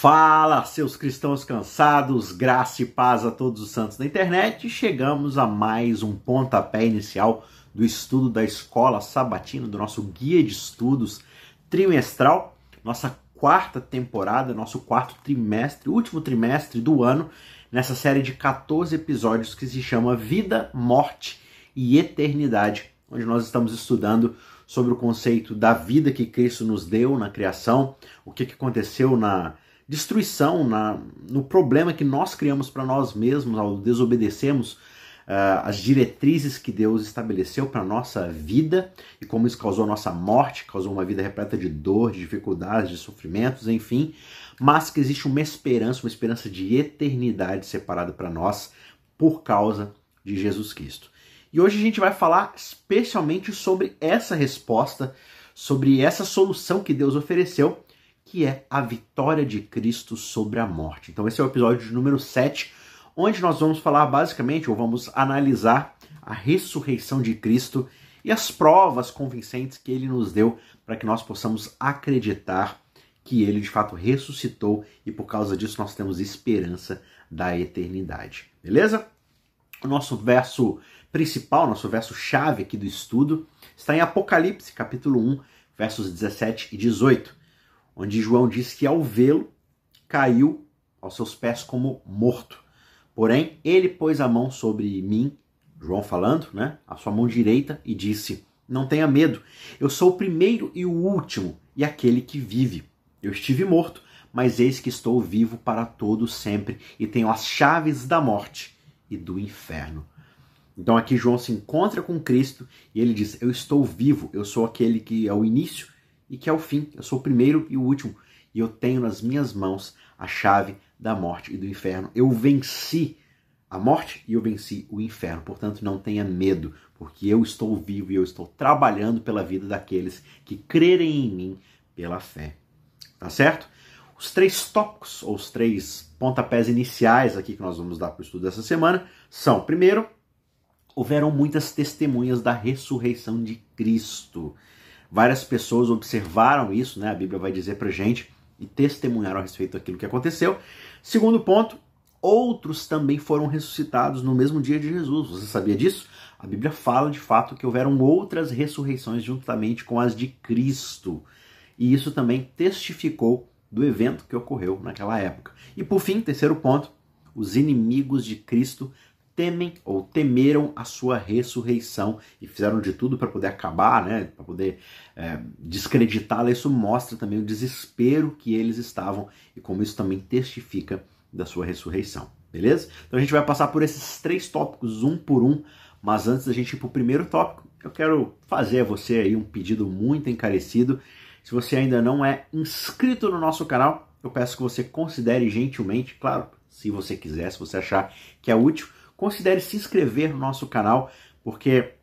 Fala, seus cristãos cansados, graça e paz a todos os santos da internet. Chegamos a mais um pontapé inicial do estudo da escola sabatina, do nosso guia de estudos trimestral, nossa quarta temporada, nosso quarto trimestre, último trimestre do ano, nessa série de 14 episódios que se chama Vida, Morte e Eternidade, onde nós estamos estudando sobre o conceito da vida que Cristo nos deu na criação, o que, aconteceu na destruição, na, no problema que nós criamos para nós mesmos ao desobedecermos uh, as diretrizes que Deus estabeleceu para nossa vida e como isso causou a nossa morte, causou uma vida repleta de dor, de dificuldades, de sofrimentos, enfim, mas que existe uma esperança, uma esperança de eternidade separada para nós por causa de Jesus Cristo. E hoje a gente vai falar especialmente sobre essa resposta, sobre essa solução que Deus ofereceu que é a vitória de Cristo sobre a morte. Então, esse é o episódio número 7, onde nós vamos falar basicamente, ou vamos analisar a ressurreição de Cristo e as provas convincentes que ele nos deu para que nós possamos acreditar que ele de fato ressuscitou e por causa disso nós temos esperança da eternidade. Beleza? O nosso verso principal, nosso verso chave aqui do estudo, está em Apocalipse, capítulo 1, versos 17 e 18 onde João diz que ao vê-lo caiu aos seus pés como morto. Porém, ele pôs a mão sobre mim, João falando, né, a sua mão direita, e disse: Não tenha medo, eu sou o primeiro e o último, e aquele que vive. Eu estive morto, mas eis que estou vivo para todo sempre, e tenho as chaves da morte e do inferno. Então aqui João se encontra com Cristo e ele diz: Eu estou vivo, eu sou aquele que é o início e que é o fim. Eu sou o primeiro e o último. E eu tenho nas minhas mãos a chave da morte e do inferno. Eu venci a morte e eu venci o inferno. Portanto, não tenha medo, porque eu estou vivo e eu estou trabalhando pela vida daqueles que crerem em mim pela fé. Tá certo? Os três tópicos, ou os três pontapés iniciais aqui que nós vamos dar para o estudo dessa semana são: primeiro, houveram muitas testemunhas da ressurreição de Cristo. Várias pessoas observaram isso, né? A Bíblia vai dizer pra gente e testemunharam a respeito daquilo que aconteceu. Segundo ponto, outros também foram ressuscitados no mesmo dia de Jesus. Você sabia disso? A Bíblia fala de fato que houveram outras ressurreições juntamente com as de Cristo. E isso também testificou do evento que ocorreu naquela época. E por fim, terceiro ponto, os inimigos de Cristo temem ou temeram a sua ressurreição e fizeram de tudo para poder acabar, né, para poder é, descreditá-la. Isso mostra também o desespero que eles estavam e como isso também testifica da sua ressurreição, beleza? Então a gente vai passar por esses três tópicos um por um, mas antes da gente ir para o primeiro tópico, eu quero fazer a você aí um pedido muito encarecido. Se você ainda não é inscrito no nosso canal, eu peço que você considere gentilmente, claro, se você quiser, se você achar que é útil, considere se inscrever no nosso canal, porque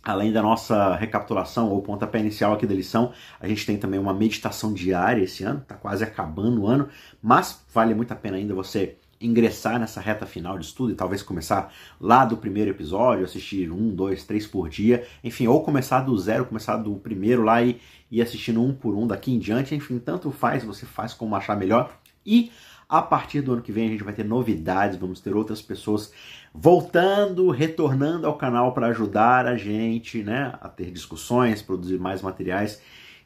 além da nossa recapitulação ou pontapé inicial aqui da lição, a gente tem também uma meditação diária esse ano, está quase acabando o ano, mas vale muito a pena ainda você ingressar nessa reta final de estudo e talvez começar lá do primeiro episódio, assistir um, dois, três por dia, enfim, ou começar do zero, começar do primeiro lá e ir assistindo um por um daqui em diante, enfim, tanto faz, você faz como achar melhor. E a partir do ano que vem a gente vai ter novidades, vamos ter outras pessoas voltando, retornando ao canal para ajudar a gente, né, a ter discussões, produzir mais materiais.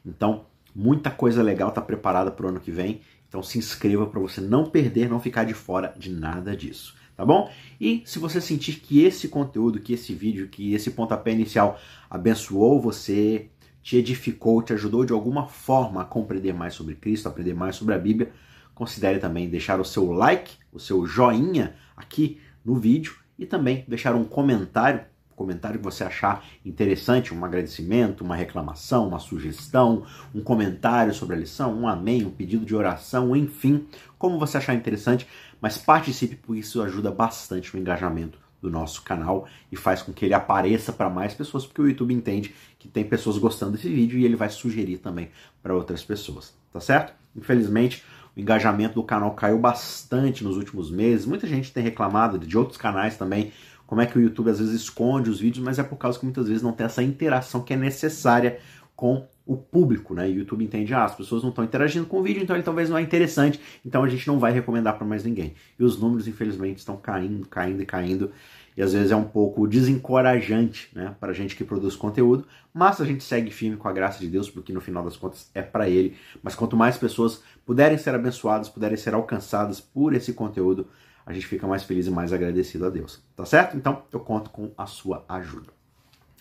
Então, muita coisa legal está preparada para o ano que vem. Então, se inscreva para você não perder, não ficar de fora de nada disso, tá bom? E se você sentir que esse conteúdo, que esse vídeo, que esse pontapé inicial abençoou você, te edificou, te ajudou de alguma forma a compreender mais sobre Cristo, aprender mais sobre a Bíblia, considere também deixar o seu like, o seu joinha aqui no vídeo e também deixar um comentário, comentário que você achar interessante, um agradecimento, uma reclamação, uma sugestão, um comentário sobre a lição, um amém, um pedido de oração, enfim, como você achar interessante, mas participe, porque isso ajuda bastante o engajamento do nosso canal e faz com que ele apareça para mais pessoas, porque o YouTube entende que tem pessoas gostando desse vídeo e ele vai sugerir também para outras pessoas, tá certo? Infelizmente, o engajamento do canal caiu bastante nos últimos meses. Muita gente tem reclamado de outros canais também, como é que o YouTube às vezes esconde os vídeos, mas é por causa que muitas vezes não tem essa interação que é necessária com o público, né? O YouTube entende, ah, as pessoas não estão interagindo com o vídeo, então ele talvez não é interessante, então a gente não vai recomendar para mais ninguém. E os números, infelizmente, estão caindo, caindo e caindo, e às vezes é um pouco desencorajante, né, para a gente que produz conteúdo, mas a gente segue firme com a graça de Deus, porque no final das contas é para Ele. Mas quanto mais pessoas puderem ser abençoadas, puderem ser alcançadas por esse conteúdo, a gente fica mais feliz e mais agradecido a Deus, tá certo? Então eu conto com a sua ajuda.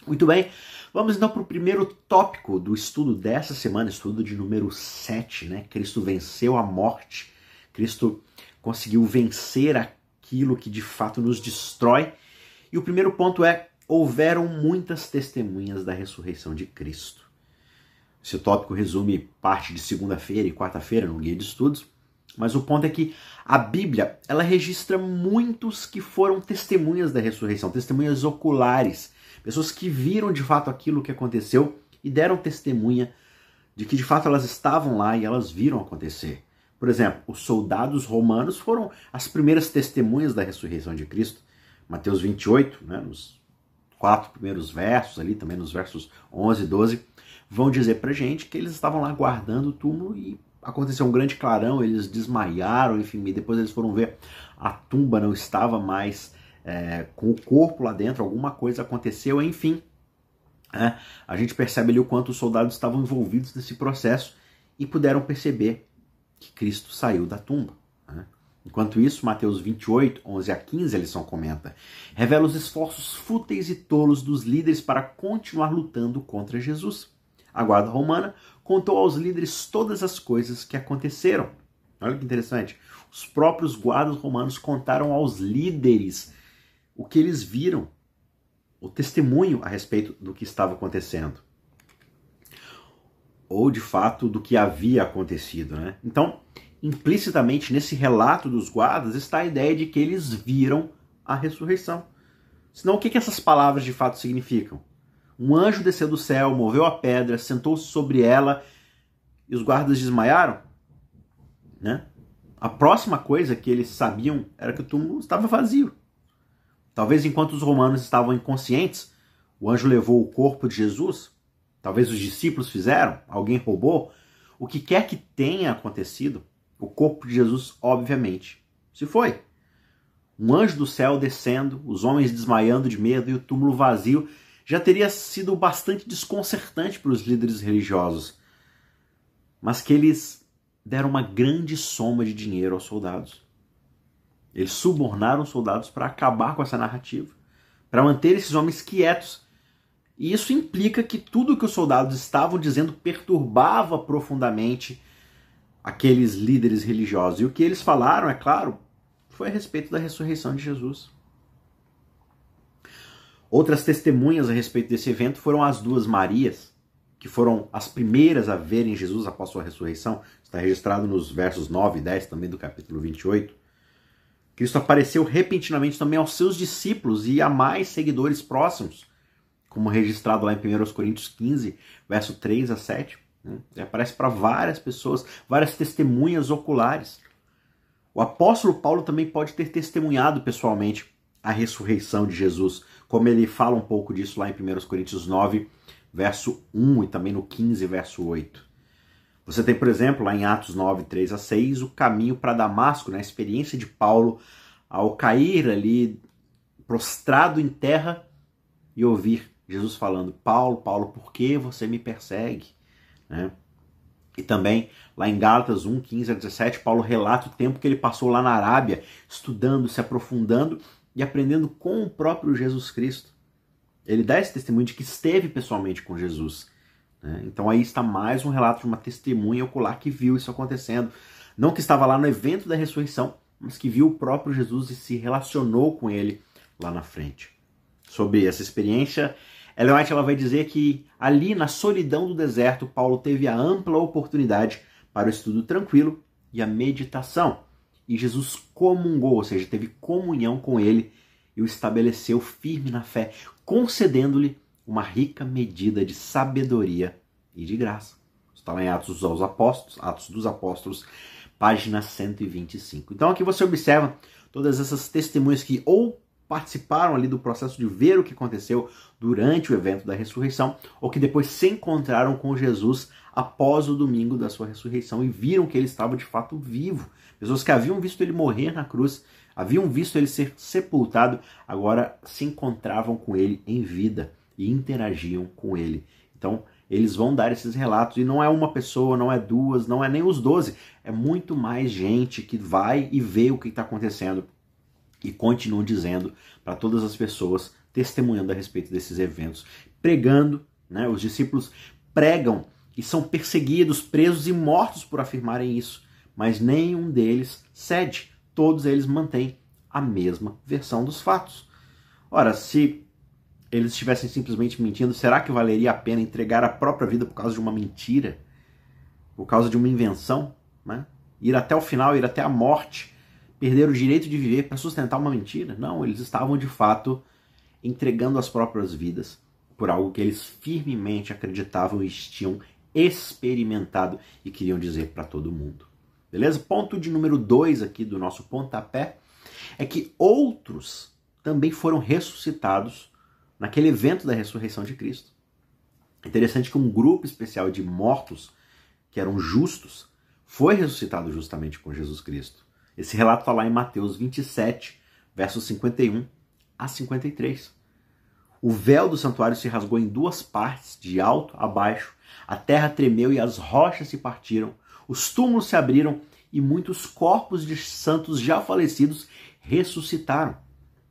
Muito bem, vamos então para o primeiro tópico do estudo dessa semana, estudo de número 7, né? Cristo venceu a morte, Cristo conseguiu vencer aquilo que de fato nos destrói. E o primeiro ponto é: houveram muitas testemunhas da ressurreição de Cristo. Esse tópico resume parte de segunda-feira e quarta-feira no guia de estudos, mas o ponto é que a Bíblia ela registra muitos que foram testemunhas da ressurreição, testemunhas oculares pessoas que viram de fato aquilo que aconteceu e deram testemunha de que de fato elas estavam lá e elas viram acontecer. Por exemplo, os soldados romanos foram as primeiras testemunhas da ressurreição de Cristo. Mateus 28, né, nos quatro primeiros versos ali, também nos versos 11 e 12, vão dizer pra gente que eles estavam lá guardando o túmulo e aconteceu um grande clarão, eles desmaiaram, enfim, e depois eles foram ver a tumba não estava mais é, com o corpo lá dentro, alguma coisa aconteceu, enfim. É, a gente percebe ali o quanto os soldados estavam envolvidos nesse processo e puderam perceber que Cristo saiu da tumba. Enquanto isso, Mateus 28, 11 a 15, a lição comenta, revela os esforços fúteis e tolos dos líderes para continuar lutando contra Jesus. A guarda romana contou aos líderes todas as coisas que aconteceram. Olha que interessante. Os próprios guardas romanos contaram aos líderes o que eles viram, o testemunho a respeito do que estava acontecendo. Ou de fato do que havia acontecido. Né? Então, implicitamente nesse relato dos guardas está a ideia de que eles viram a ressurreição. Senão, o que, que essas palavras de fato significam? Um anjo desceu do céu, moveu a pedra, sentou-se sobre ela e os guardas desmaiaram? Né? A próxima coisa que eles sabiam era que o túmulo estava vazio. Talvez enquanto os romanos estavam inconscientes, o anjo levou o corpo de Jesus. Talvez os discípulos fizeram, alguém roubou. O que quer que tenha acontecido, o corpo de Jesus, obviamente, se foi. Um anjo do céu descendo, os homens desmaiando de medo e o túmulo vazio já teria sido bastante desconcertante para os líderes religiosos. Mas que eles deram uma grande soma de dinheiro aos soldados. Eles subornaram os soldados para acabar com essa narrativa, para manter esses homens quietos. E isso implica que tudo que os soldados estavam dizendo perturbava profundamente aqueles líderes religiosos. E o que eles falaram, é claro, foi a respeito da ressurreição de Jesus. Outras testemunhas a respeito desse evento foram as duas Marias, que foram as primeiras a verem Jesus após sua ressurreição. Está registrado nos versos 9 e 10 também do capítulo 28. Cristo apareceu repentinamente também aos seus discípulos e a mais seguidores próximos, como registrado lá em 1 Coríntios 15, verso 3 a 7. Né? Aparece para várias pessoas, várias testemunhas oculares. O apóstolo Paulo também pode ter testemunhado pessoalmente a ressurreição de Jesus, como ele fala um pouco disso lá em 1 Coríntios 9, verso 1 e também no 15, verso 8. Você tem, por exemplo, lá em Atos 9, 3 a 6, o caminho para Damasco, na né? experiência de Paulo ao cair ali prostrado em terra e ouvir Jesus falando: Paulo, Paulo, por que você me persegue? Né? E também lá em Gálatas 1, 15 a 17, Paulo relata o tempo que ele passou lá na Arábia, estudando, se aprofundando e aprendendo com o próprio Jesus Cristo. Ele dá esse testemunho de que esteve pessoalmente com Jesus. Né? Então aí está mais um relato de uma testemunha ocular que viu isso acontecendo. Não que estava lá no evento da ressurreição, mas que viu o próprio Jesus e se relacionou com ele lá na frente. Sobre essa experiência, Ellen White ela vai dizer que ali na solidão do deserto, Paulo teve a ampla oportunidade para o estudo tranquilo e a meditação. E Jesus comungou, ou seja, teve comunhão com ele e o estabeleceu firme na fé, concedendo-lhe uma rica medida de sabedoria e de graça. Está lá em Atos dos Apóstolos, Atos dos Apóstolos, página 125. Então aqui você observa todas essas testemunhas que ou participaram ali do processo de ver o que aconteceu durante o evento da ressurreição, ou que depois se encontraram com Jesus após o domingo da sua ressurreição e viram que ele estava de fato vivo. Pessoas que haviam visto ele morrer na cruz, haviam visto ele ser sepultado, agora se encontravam com ele em vida e interagiam com ele. Então, eles vão dar esses relatos e não é uma pessoa, não é duas, não é nem os doze, é muito mais gente que vai e vê o que está acontecendo e continuam dizendo para todas as pessoas, testemunhando a respeito desses eventos, pregando, né? Os discípulos pregam e são perseguidos, presos e mortos por afirmarem isso, mas nenhum deles cede. Todos eles mantêm a mesma versão dos fatos. Ora, se eles estivessem simplesmente mentindo, será que valeria a pena entregar a própria vida por causa de uma mentira? Por causa de uma invenção? Né? Ir até o final, ir até a morte perder o direito de viver para sustentar uma mentira. Não, eles estavam de fato entregando as próprias vidas por algo que eles firmemente acreditavam e tinham experimentado e queriam dizer para todo mundo. Beleza? Ponto de número dois aqui do nosso pontapé é que outros também foram ressuscitados naquele evento da ressurreição de Cristo. Interessante que um grupo especial de mortos, que eram justos, foi ressuscitado justamente com Jesus Cristo. Esse relato está lá em Mateus 27, versos 51 a 53. O véu do santuário se rasgou em duas partes, de alto a baixo. A terra tremeu e as rochas se partiram. Os túmulos se abriram e muitos corpos de santos já falecidos ressuscitaram.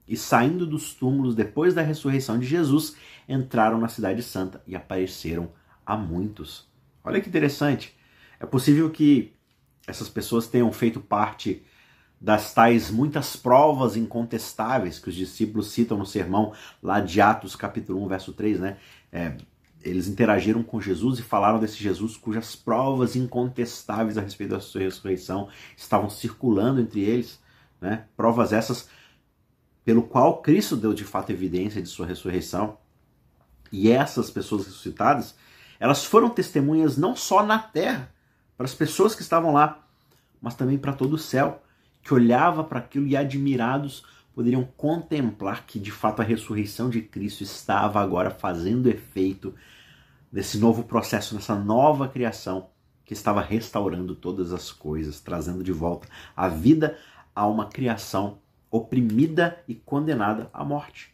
E saindo dos túmulos depois da ressurreição de Jesus, entraram na Cidade Santa e apareceram a muitos. Olha que interessante. É possível que essas pessoas tenham feito parte das tais muitas provas incontestáveis que os discípulos citam no sermão lá de Atos capítulo 1, verso 3, né? É, eles interagiram com Jesus e falaram desse Jesus cujas provas incontestáveis a respeito da sua ressurreição estavam circulando entre eles, né? Provas essas pelo qual Cristo deu de fato evidência de sua ressurreição. E essas pessoas ressuscitadas, elas foram testemunhas não só na terra, para as pessoas que estavam lá, mas também para todo o céu que olhava para aquilo e admirados poderiam contemplar que de fato a ressurreição de Cristo estava agora fazendo efeito nesse novo processo, nessa nova criação que estava restaurando todas as coisas, trazendo de volta a vida a uma criação oprimida e condenada à morte.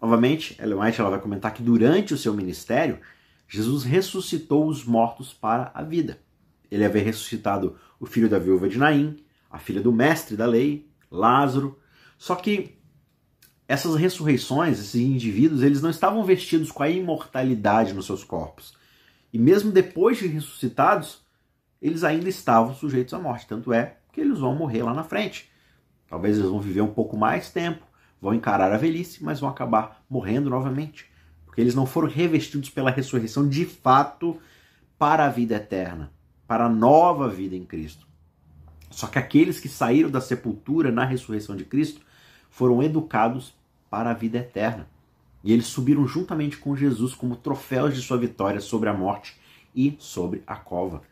Novamente, Ellen White ela vai comentar que durante o seu ministério, Jesus ressuscitou os mortos para a vida. Ele havia ressuscitado o filho da viúva de Naim, a filha do mestre da lei, Lázaro. Só que essas ressurreições, esses indivíduos, eles não estavam vestidos com a imortalidade nos seus corpos. E mesmo depois de ressuscitados, eles ainda estavam sujeitos à morte. Tanto é que eles vão morrer lá na frente. Talvez eles vão viver um pouco mais tempo, vão encarar a velhice, mas vão acabar morrendo novamente. Porque eles não foram revestidos pela ressurreição de fato para a vida eterna, para a nova vida em Cristo. Só que aqueles que saíram da sepultura na ressurreição de Cristo foram educados para a vida eterna. E eles subiram juntamente com Jesus como troféus de sua vitória sobre a morte e sobre a cova.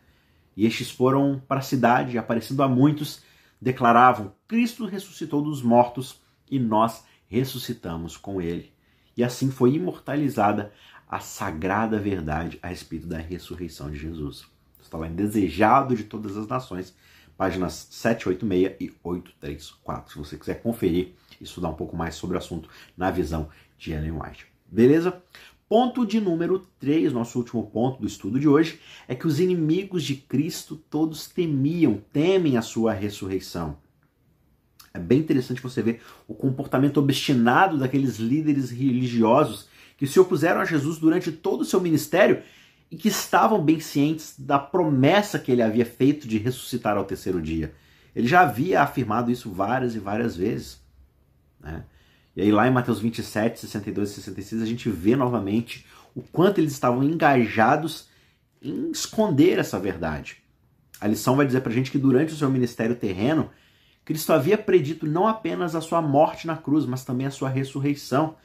E estes foram para a cidade, aparecendo a muitos, declaravam: Cristo ressuscitou dos mortos e nós ressuscitamos com ele. E assim foi imortalizada a sagrada verdade a respeito da ressurreição de Jesus. Está lá em Desejado de Todas as Nações, páginas 786 e 834, se você quiser conferir e estudar um pouco mais sobre o assunto na visão de Ellen White. Beleza? Ponto de número 3, nosso último ponto do estudo de hoje, é que os inimigos de Cristo todos temiam, temem a sua ressurreição. É bem interessante você ver o comportamento obstinado daqueles líderes religiosos que se opuseram a Jesus durante todo o seu ministério e que estavam bem cientes da promessa que ele havia feito de ressuscitar ao terceiro dia. Ele já havia afirmado isso várias e várias vezes. Né? E aí, lá em Mateus 27, 62 e 66, a gente vê novamente o quanto eles estavam engajados em esconder essa verdade. A lição vai dizer para a gente que durante o seu ministério terreno, Cristo havia predito não apenas a sua morte na cruz, mas também a sua ressurreição.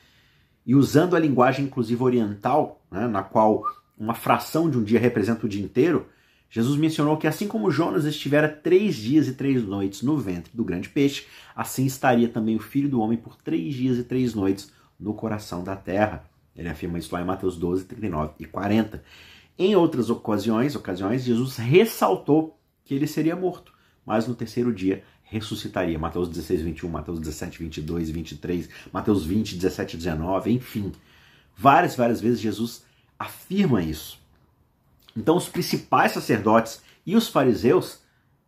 E usando a linguagem inclusive oriental, né, na qual uma fração de um dia representa o dia inteiro, Jesus mencionou que assim como Jonas estivera três dias e três noites no ventre do grande peixe, assim estaria também o Filho do Homem por três dias e três noites no coração da terra. Ele afirma isso lá em Mateus 12, 39 e 40. Em outras ocasiões, ocasiões, Jesus ressaltou que ele seria morto, mas no terceiro dia ressuscitaria. Mateus 16, 21, Mateus 17, 22 e 23, Mateus 20, 17 e 19, enfim. Várias, várias vezes Jesus afirma isso. Então, os principais sacerdotes e os fariseus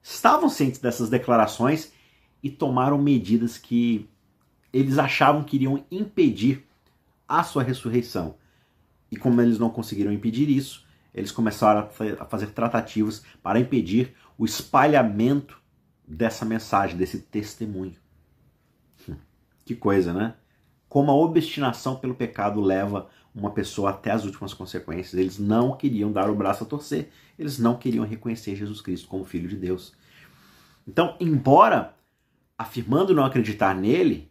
estavam cientes dessas declarações e tomaram medidas que eles achavam que iriam impedir a sua ressurreição. E como eles não conseguiram impedir isso, eles começaram a fazer tratativas para impedir o espalhamento dessa mensagem, desse testemunho. Hum, que coisa, né? Como a obstinação pelo pecado leva uma pessoa até as últimas consequências. Eles não queriam dar o braço a torcer, eles não queriam reconhecer Jesus Cristo como Filho de Deus. Então, embora afirmando não acreditar nele,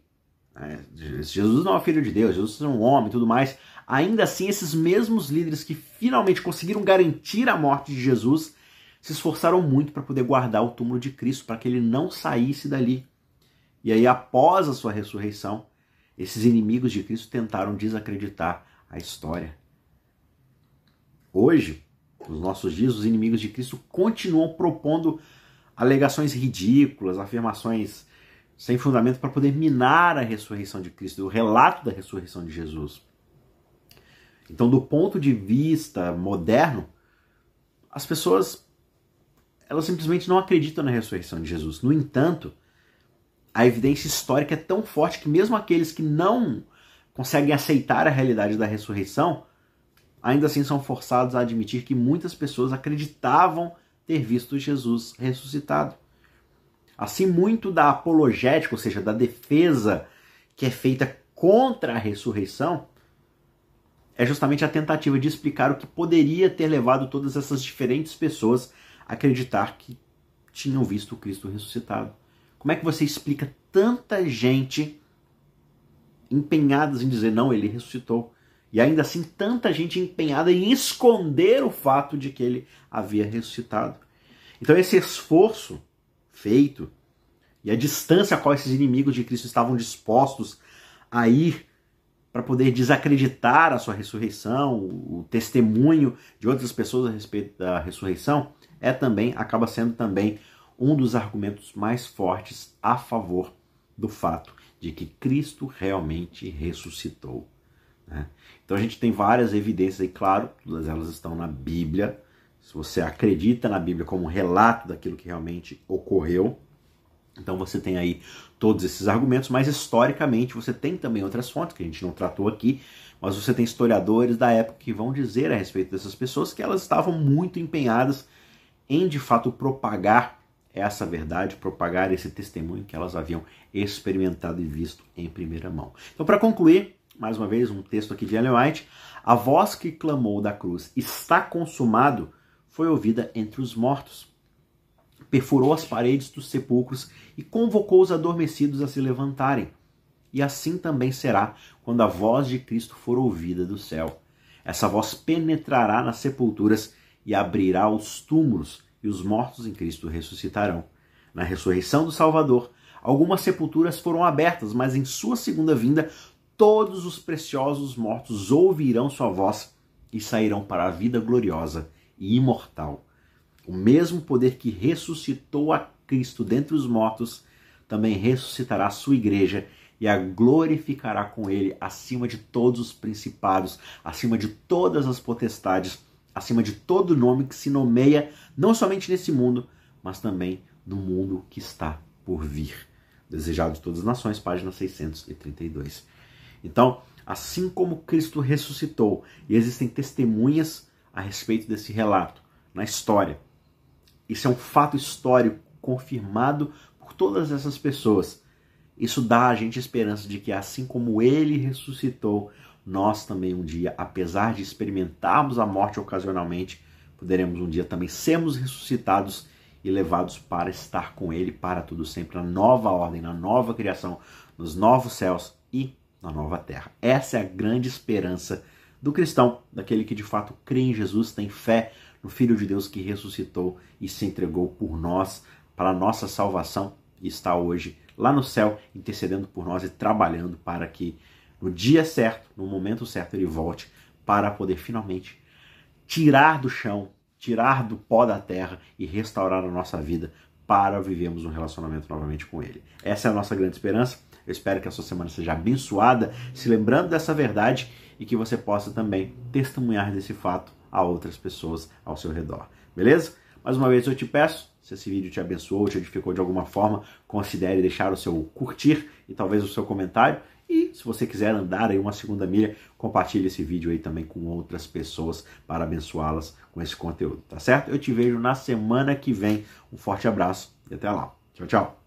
né, Jesus não é filho de Deus, Jesus é um homem e tudo mais, ainda assim esses mesmos líderes que finalmente conseguiram garantir a morte de Jesus se esforçaram muito para poder guardar o túmulo de Cristo, para que ele não saísse dali. E aí, após a sua ressurreição, esses inimigos de Cristo tentaram desacreditar a história. Hoje, nos nossos dias, os inimigos de Cristo continuam propondo alegações ridículas, afirmações sem fundamento para poder minar a ressurreição de Cristo, o relato da ressurreição de Jesus. Então, do ponto de vista moderno, as pessoas elas simplesmente não acreditam na ressurreição de Jesus. No entanto, a evidência histórica é tão forte que mesmo aqueles que não conseguem aceitar a realidade da ressurreição, ainda assim são forçados a admitir que muitas pessoas acreditavam ter visto Jesus ressuscitado. Assim, muito da apologética, ou seja, da defesa que é feita contra a ressurreição, é justamente a tentativa de explicar o que poderia ter levado todas essas diferentes pessoas a acreditar que tinham visto o Cristo ressuscitado. Como é que você explica tanta gente empenhadas em dizer não, ele ressuscitou. E ainda assim, tanta gente empenhada em esconder o fato de que ele havia ressuscitado. Então, esse esforço feito e a distância a qual esses inimigos de Cristo estavam dispostos a ir para poder desacreditar a sua ressurreição, o testemunho de outras pessoas a respeito da ressurreição, é também acaba sendo também um dos argumentos mais fortes a favor do fato de que Cristo realmente ressuscitou. Né? Então a gente tem várias evidências aí, claro, todas elas estão na Bíblia. Se você acredita na Bíblia como relato daquilo que realmente ocorreu, então você tem aí todos esses argumentos, mas historicamente você tem também outras fontes que a gente não tratou aqui, mas você tem historiadores da época que vão dizer a respeito dessas pessoas que elas estavam muito empenhadas em de fato propagar essa verdade, propagar esse testemunho que elas haviam experimentado e visto em primeira mão. Então, para concluir, mais uma vez, um texto aqui de Ellen White: A voz que clamou da cruz, está consumado, foi ouvida entre os mortos. Perfurou as paredes dos sepulcros e convocou os adormecidos a se levantarem. E assim também será quando a voz de Cristo for ouvida do céu. Essa voz penetrará nas sepulturas e abrirá os túmulos e os mortos em Cristo ressuscitarão. Na ressurreição do Salvador, algumas sepulturas foram abertas, mas em sua segunda vinda, todos os preciosos mortos ouvirão sua voz e sairão para a vida gloriosa e imortal. O mesmo poder que ressuscitou a Cristo dentre os mortos também ressuscitará a sua igreja e a glorificará com ele acima de todos os principados, acima de todas as potestades acima de todo nome que se nomeia não somente nesse mundo, mas também no mundo que está por vir. Desejado de todas as nações, página 632. Então, assim como Cristo ressuscitou, e existem testemunhas a respeito desse relato na história, isso é um fato histórico confirmado por todas essas pessoas. Isso dá a gente esperança de que, assim como ele ressuscitou, nós também um dia, apesar de experimentarmos a morte ocasionalmente, poderemos um dia também sermos ressuscitados e levados para estar com Ele para tudo sempre, na nova ordem, na nova criação, nos novos céus e na nova terra. Essa é a grande esperança do cristão, daquele que de fato crê em Jesus, tem fé no Filho de Deus que ressuscitou e se entregou por nós, para a nossa salvação, e está hoje lá no céu intercedendo por nós e trabalhando para que no dia certo, no momento certo, ele volte para poder finalmente tirar do chão, tirar do pó da terra e restaurar a nossa vida para vivermos um relacionamento novamente com Ele. Essa é a nossa grande esperança. Eu espero que a sua semana seja abençoada, se lembrando dessa verdade e que você possa também testemunhar desse fato a outras pessoas ao seu redor. Beleza? Mais uma vez eu te peço, se esse vídeo te abençoou, te edificou de alguma forma, considere deixar o seu curtir e talvez o seu comentário. E se você quiser andar aí uma segunda milha, compartilhe esse vídeo aí também com outras pessoas para abençoá-las com esse conteúdo, tá certo? Eu te vejo na semana que vem. Um forte abraço e até lá. Tchau, tchau.